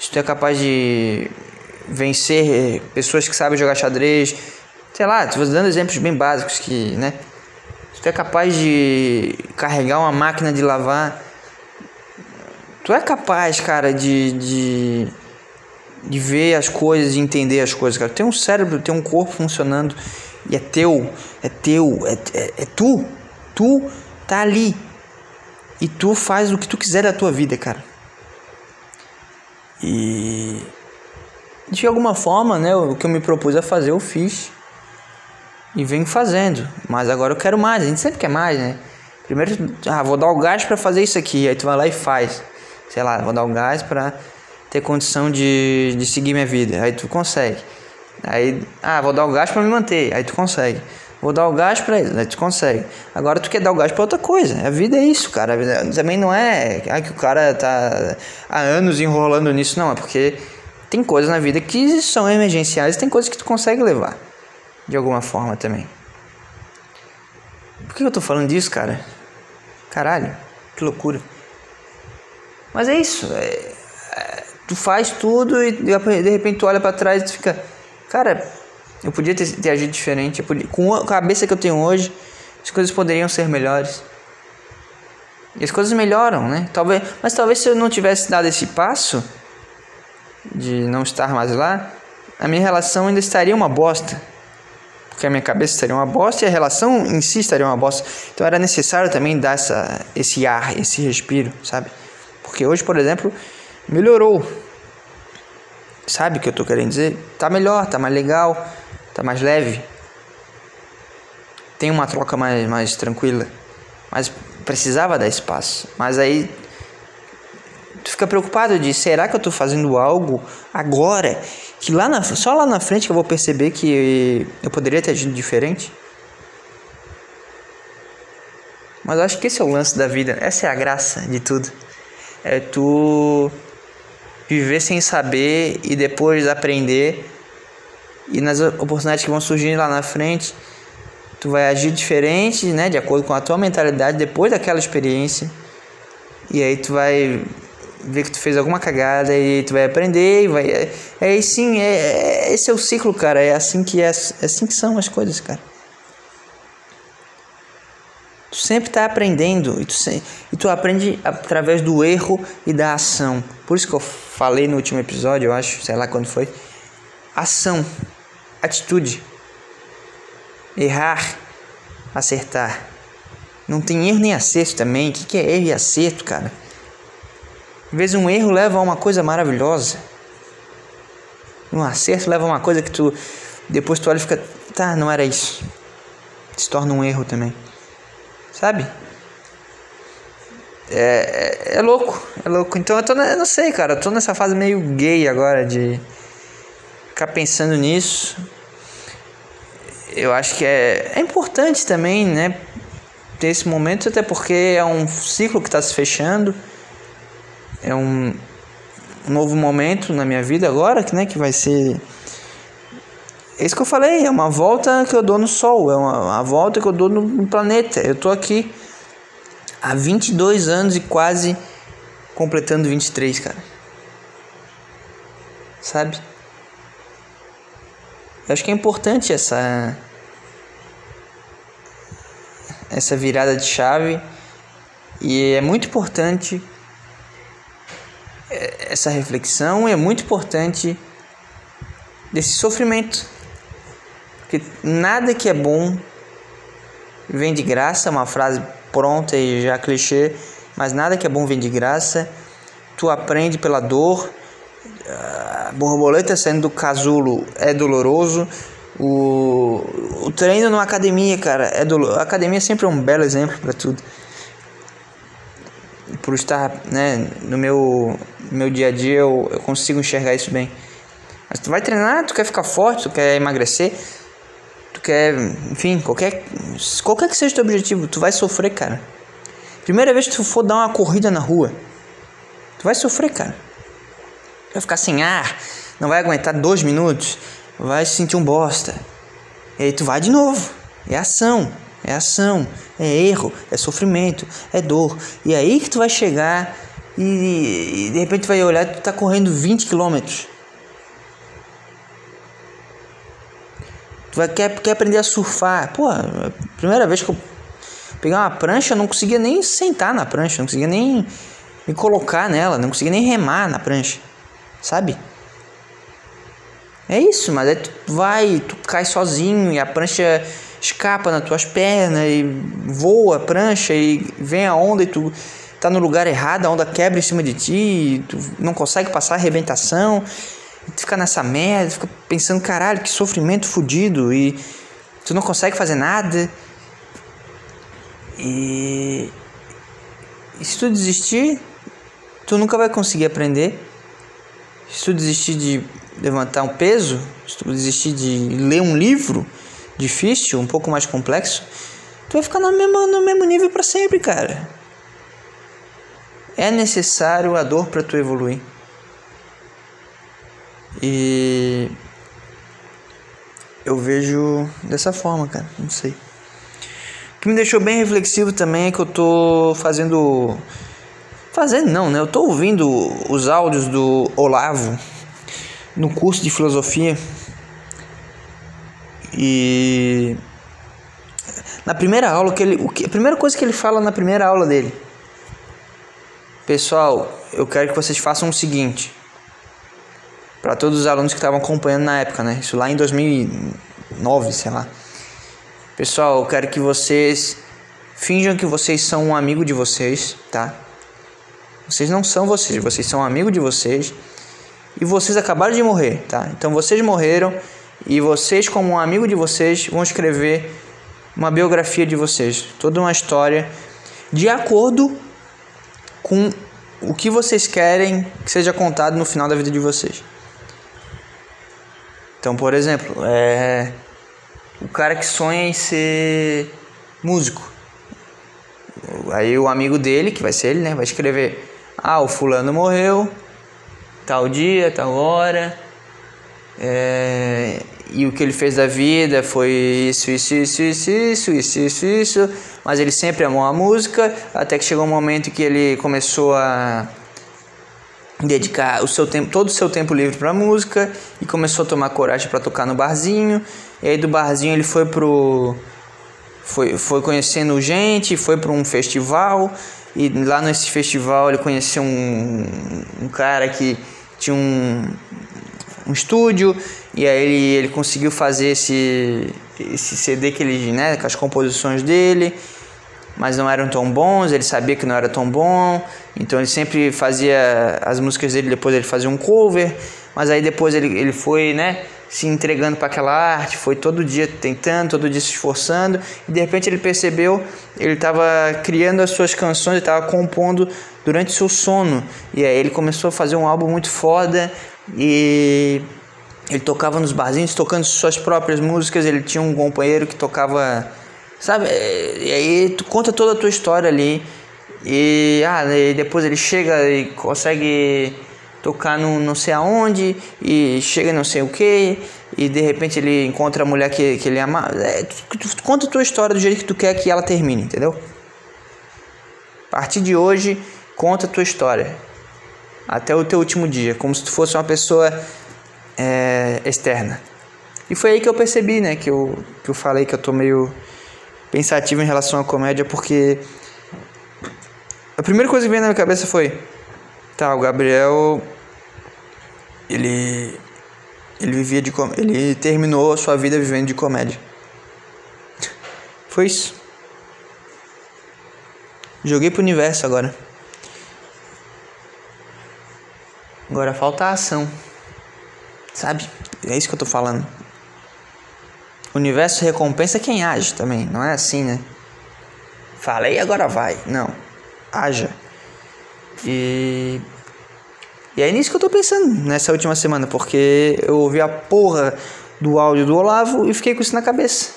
se tu é capaz de vencer pessoas que sabem jogar xadrez, sei lá, estou dando exemplos bem básicos que, né? Se tu é capaz de carregar uma máquina de lavar, tu é capaz, cara, de, de, de ver as coisas, de entender as coisas, cara. Tem um cérebro, tem um corpo funcionando e é teu, é teu, é, é, é tu, tu tá ali, e tu faz o que tu quiser da tua vida, cara. E de alguma forma, né, o que eu me propus a fazer, eu fiz. E venho fazendo, mas agora eu quero mais. A gente sempre quer mais, né? Primeiro, ah, vou dar o gás para fazer isso aqui, aí tu vai lá e faz. Sei lá, vou dar o gás para ter condição de, de seguir minha vida. Aí tu consegue. Aí, ah, vou dar o gás para me manter. Aí tu consegue. Vou dar o gás para ele, né? Tu consegue. Agora tu quer dar o gás para outra coisa. A vida é isso, cara. A vida também não é ah, que o cara tá há anos enrolando nisso, não. É porque tem coisas na vida que são emergenciais, tem coisas que tu consegue levar de alguma forma também. Por que eu tô falando disso, cara? Caralho, que loucura. Mas é isso. É, tu faz tudo e de repente tu olha para trás e tu fica, cara, eu podia ter, ter agido diferente. Podia, com a cabeça que eu tenho hoje, as coisas poderiam ser melhores. E as coisas melhoram, né? Talvez, mas talvez se eu não tivesse dado esse passo de não estar mais lá, a minha relação ainda estaria uma bosta. Porque a minha cabeça estaria uma bosta e a relação em si estaria uma bosta. Então era necessário também dar essa, esse ar, esse respiro, sabe? Porque hoje, por exemplo, melhorou. Sabe o que eu tô querendo dizer? Tá melhor, tá mais legal tá mais leve, tem uma troca mais, mais tranquila, mas precisava dar espaço. Mas aí tu fica preocupado de será que eu estou fazendo algo agora que lá na, só lá na frente que eu vou perceber que eu poderia ter agido diferente? Mas eu acho que esse é o lance da vida, essa é a graça de tudo. É tu viver sem saber e depois aprender e nas oportunidades que vão surgindo lá na frente, tu vai agir diferente, né, de acordo com a tua mentalidade depois daquela experiência. E aí tu vai ver que tu fez alguma cagada e tu vai aprender e vai é, é sim, é, é, esse é o ciclo, cara, é assim que é, é assim que são as coisas, cara. Tu sempre está aprendendo e tu, e tu aprende através do erro e da ação. Por isso que eu falei no último episódio, eu acho, sei lá quando foi. Ação, atitude. Errar, acertar. Não tem erro nem acerto também. O que, é erro e acerto, cara? Às vezes um erro leva a uma coisa maravilhosa. Um acerto leva a uma coisa que tu depois tu olha e fica, tá, não era isso. Se torna um erro também. Sabe? É, é, é, louco, é louco. Então eu tô, eu não sei, cara, eu tô nessa fase meio gay agora de ficar pensando nisso. Eu acho que é, é importante também, né, ter esse momento, até porque é um ciclo que está se fechando. É um novo momento na minha vida agora, que, né, que vai ser é isso que eu falei, é uma volta que eu dou no Sol, é uma, uma volta que eu dou no, no planeta. Eu tô aqui há 22 anos e quase completando 23, cara. Sabe? Eu acho que é importante essa essa virada de chave e é muito importante é, essa reflexão é muito importante desse sofrimento porque nada que é bom vem de graça, uma frase pronta e já clichê, mas nada que é bom vem de graça. Tu aprende pela dor. A borboleta saindo do casulo é doloroso. O, o treino numa academia, cara, é doloroso. A academia é sempre um belo exemplo para tudo. Por estar, né, no meu, meu dia a dia eu, eu consigo enxergar isso bem. Mas tu vai treinar, tu quer ficar forte, tu quer emagrecer, quer, enfim, qualquer qualquer que seja o teu objetivo, tu vai sofrer, cara. Primeira vez que tu for dar uma corrida na rua, tu vai sofrer, cara. Vai ficar sem ar, não vai aguentar dois minutos, vai se sentir um bosta. E aí tu vai de novo. É ação, é ação, é erro, é sofrimento, é dor. E aí que tu vai chegar e, e de repente tu vai olhar, tu tá correndo 20 quilômetros. Vai, quer, quer aprender a surfar. Pô, primeira vez que eu peguei uma prancha, eu não conseguia nem sentar na prancha, não conseguia nem me colocar nela, não conseguia nem remar na prancha. Sabe? É isso, mas aí tu vai, tu cai sozinho e a prancha escapa nas tuas pernas e voa a prancha e vem a onda e tu tá no lugar errado, a onda quebra em cima de ti, tu não consegue passar a arrebentação tu fica nessa merda, fica pensando, caralho, que sofrimento fodido e tu não consegue fazer nada. E, e se tu desistir, tu nunca vai conseguir aprender. Se tu desistir de levantar um peso, se tu desistir de ler um livro difícil, um pouco mais complexo, tu vai ficar no mesmo, no mesmo nível para sempre, cara. É necessário a dor para tu evoluir. E eu vejo dessa forma, cara, não sei. O que me deixou bem reflexivo também é que eu tô fazendo fazendo não, né? Eu tô ouvindo os áudios do Olavo no curso de filosofia. E na primeira aula que ele, o que, a primeira coisa que ele fala na primeira aula dele. Pessoal, eu quero que vocês façam o seguinte: para todos os alunos que estavam acompanhando na época, né? Isso lá em 2009, sei lá. Pessoal, eu quero que vocês finjam que vocês são um amigo de vocês, tá? Vocês não são vocês, vocês são um amigo de vocês e vocês acabaram de morrer, tá? Então vocês morreram e vocês, como um amigo de vocês, vão escrever uma biografia de vocês, toda uma história de acordo com o que vocês querem que seja contado no final da vida de vocês. Então, por exemplo, é o cara que sonha em ser músico. Aí o amigo dele, que vai ser ele, né? Vai escrever: Ah, o fulano morreu, tal dia, tal hora. É, e o que ele fez da vida foi isso, isso, isso, isso, isso, isso, isso, isso. Mas ele sempre amou a música, até que chegou um momento que ele começou a dedicar o seu tempo, todo o seu tempo livre para música e começou a tomar coragem para tocar no barzinho. E aí do barzinho ele foi pro foi, foi conhecendo gente, foi para um festival e lá nesse festival ele conheceu um, um cara que tinha um, um estúdio e aí ele, ele conseguiu fazer esse, esse CD que ele, né, com as composições dele mas não eram tão bons, ele sabia que não era tão bom, então ele sempre fazia as músicas dele, depois ele fazia um cover, mas aí depois ele, ele foi, né, se entregando para aquela arte, foi todo dia tentando, todo dia se esforçando, e de repente ele percebeu, ele estava criando as suas canções, estava compondo durante seu sono, e aí ele começou a fazer um álbum muito foda, e ele tocava nos barzinhos, tocando suas próprias músicas, ele tinha um companheiro que tocava Sabe? E aí tu conta toda a tua história ali. E, ah, e depois ele chega e consegue tocar no não sei aonde e chega não sei o que e de repente ele encontra a mulher que, que ele ama. É, tu, tu, tu, conta a tua história do jeito que tu quer que ela termine, entendeu? A partir de hoje, conta a tua história. Até o teu último dia, como se tu fosse uma pessoa é, externa. E foi aí que eu percebi, né, que eu, que eu falei que eu tô meio pensativo em relação à comédia, porque a primeira coisa que veio na minha cabeça foi: tá, o Gabriel ele ele vivia de ele terminou a sua vida vivendo de comédia. Foi isso. Joguei pro universo agora. Agora falta a ação. Sabe? É isso que eu tô falando. O universo recompensa quem age também, não é assim, né? Falei agora vai. Não. Haja. E. E é nisso que eu tô pensando nessa última semana, porque eu ouvi a porra do áudio do Olavo e fiquei com isso na cabeça.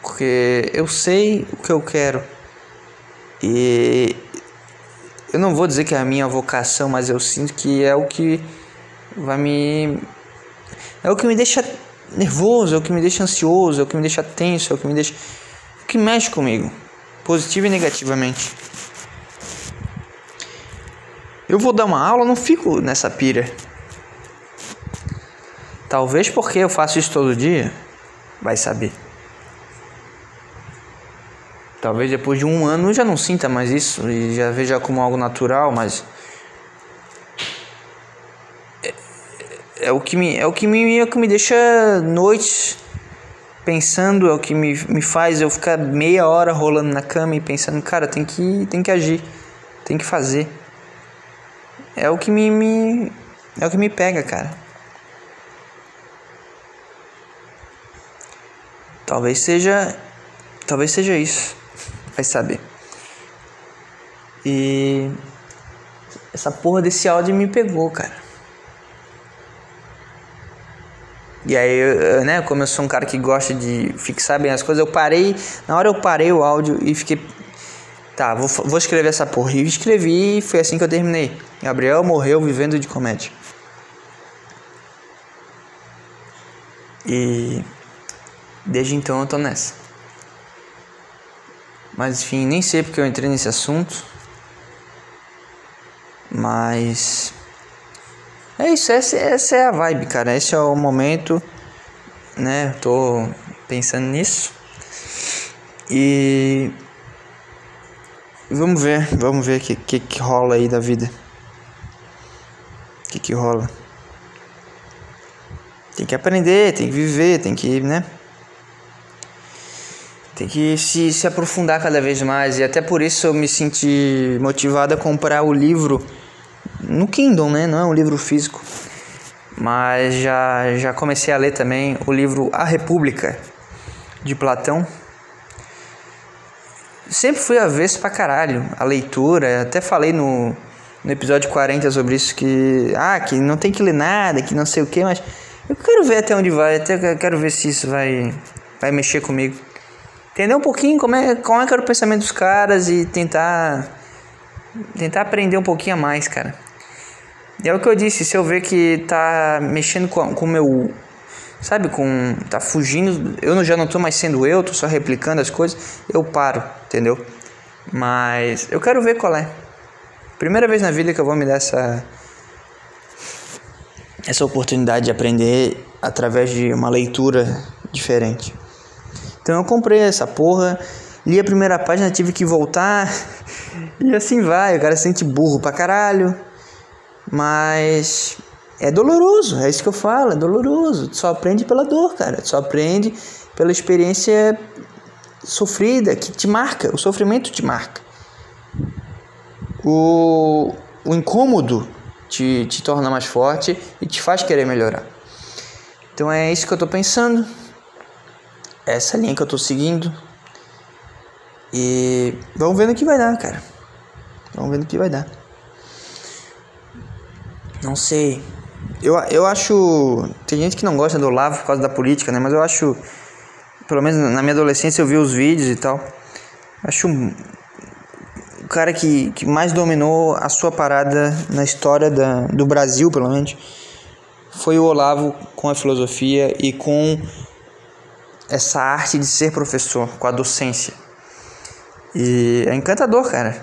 Porque eu sei o que eu quero. E eu não vou dizer que é a minha vocação, mas eu sinto que é o que vai me. É o que me deixa nervoso, é o que me deixa ansioso, é o que me deixa tenso, é o que me deixa. É que mexe comigo, positivo e negativamente. Eu vou dar uma aula, não fico nessa pira. Talvez porque eu faço isso todo dia, vai saber. Talvez depois de um ano eu já não sinta mais isso e já veja como algo natural, mas é o que me é o que me, é o que me deixa noites pensando, é o que me, me faz eu ficar meia hora rolando na cama e pensando, cara, tem que tem que agir, tem que fazer. É o que me, me é o que me pega, cara. Talvez seja talvez seja isso. Vai saber. E essa porra desse áudio me pegou, cara. E aí, né, como eu sou um cara que gosta de fixar bem as coisas, eu parei, na hora eu parei o áudio e fiquei, tá, vou, vou escrever essa porra. E escrevi e foi assim que eu terminei. Gabriel morreu vivendo de comédia. E desde então eu tô nessa. Mas enfim, nem sei porque eu entrei nesse assunto. Mas é isso, essa, essa é a vibe, cara. Esse é o momento, né? Tô pensando nisso. E vamos ver, vamos ver o que, que, que rola aí da vida. O que, que rola? Tem que aprender, tem que viver, tem que, né? Tem que se, se aprofundar cada vez mais. E até por isso eu me senti motivado a comprar o livro no Kindle, né? Não é um livro físico. Mas já, já comecei a ler também o livro A República, de Platão. Sempre fui avesso pra caralho a leitura, até falei no, no episódio 40 sobre isso, que, ah, que não tem que ler nada, que não sei o que, mas eu quero ver até onde vai, até quero ver se isso vai, vai mexer comigo. entender um pouquinho como é, como é que era o pensamento dos caras e tentar tentar aprender um pouquinho a mais, cara. E é o que eu disse, se eu ver que tá mexendo com o meu sabe, com tá fugindo, eu já não tô mais sendo eu, tô só replicando as coisas, eu paro, entendeu? Mas eu quero ver qual é. Primeira vez na vida que eu vou me dar essa essa oportunidade de aprender através de uma leitura diferente. Então eu comprei essa porra, li a primeira página, tive que voltar e assim vai. O cara se sente burro pra caralho, mas é doloroso, é isso que eu falo, é doloroso. Tu só aprende pela dor, cara. Tu só aprende pela experiência sofrida que te marca, o sofrimento te marca. O, o incômodo te, te torna mais forte e te faz querer melhorar. Então é isso que eu estou pensando, é essa linha que eu estou seguindo. E vamos ver no que vai dar, cara. Vamos ver no que vai dar. Não sei. Eu, eu acho. Tem gente que não gosta do Olavo por causa da política, né? Mas eu acho. Pelo menos na minha adolescência eu vi os vídeos e tal. Acho o cara que, que mais dominou a sua parada na história da, do Brasil, pelo menos, foi o Olavo com a filosofia e com essa arte de ser professor, com a docência. E é encantador, cara.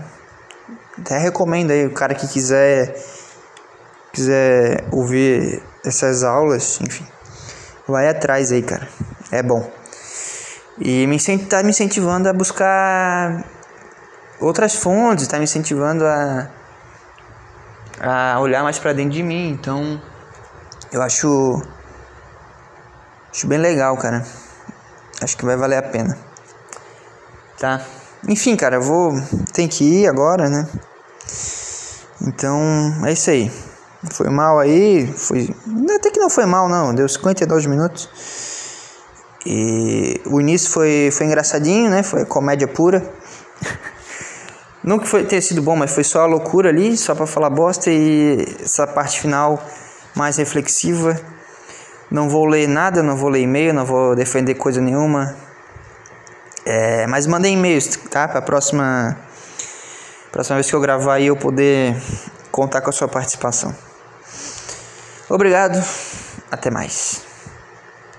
Até recomendo aí o cara que quiser quiser ouvir essas aulas, enfim, vai atrás aí, cara. É bom. E me tá me incentivando a buscar outras fontes, está me incentivando a, a olhar mais para dentro de mim. Então, eu acho, acho bem legal, cara. Acho que vai valer a pena. Tá? Enfim, cara, eu vou. Tem que ir agora, né? Então, é isso aí. Foi mal aí. Foi. Até que não foi mal, não. Deu 52 minutos. E o início foi, foi engraçadinho, né? Foi comédia pura. Que foi ter sido bom, mas foi só a loucura ali, só para falar bosta e essa parte final mais reflexiva. Não vou ler nada, não vou ler e-mail, não vou defender coisa nenhuma. É, mas mandei e-mails, tá? Para próxima próxima vez que eu gravar aí eu poder contar com a sua participação. Obrigado, até mais.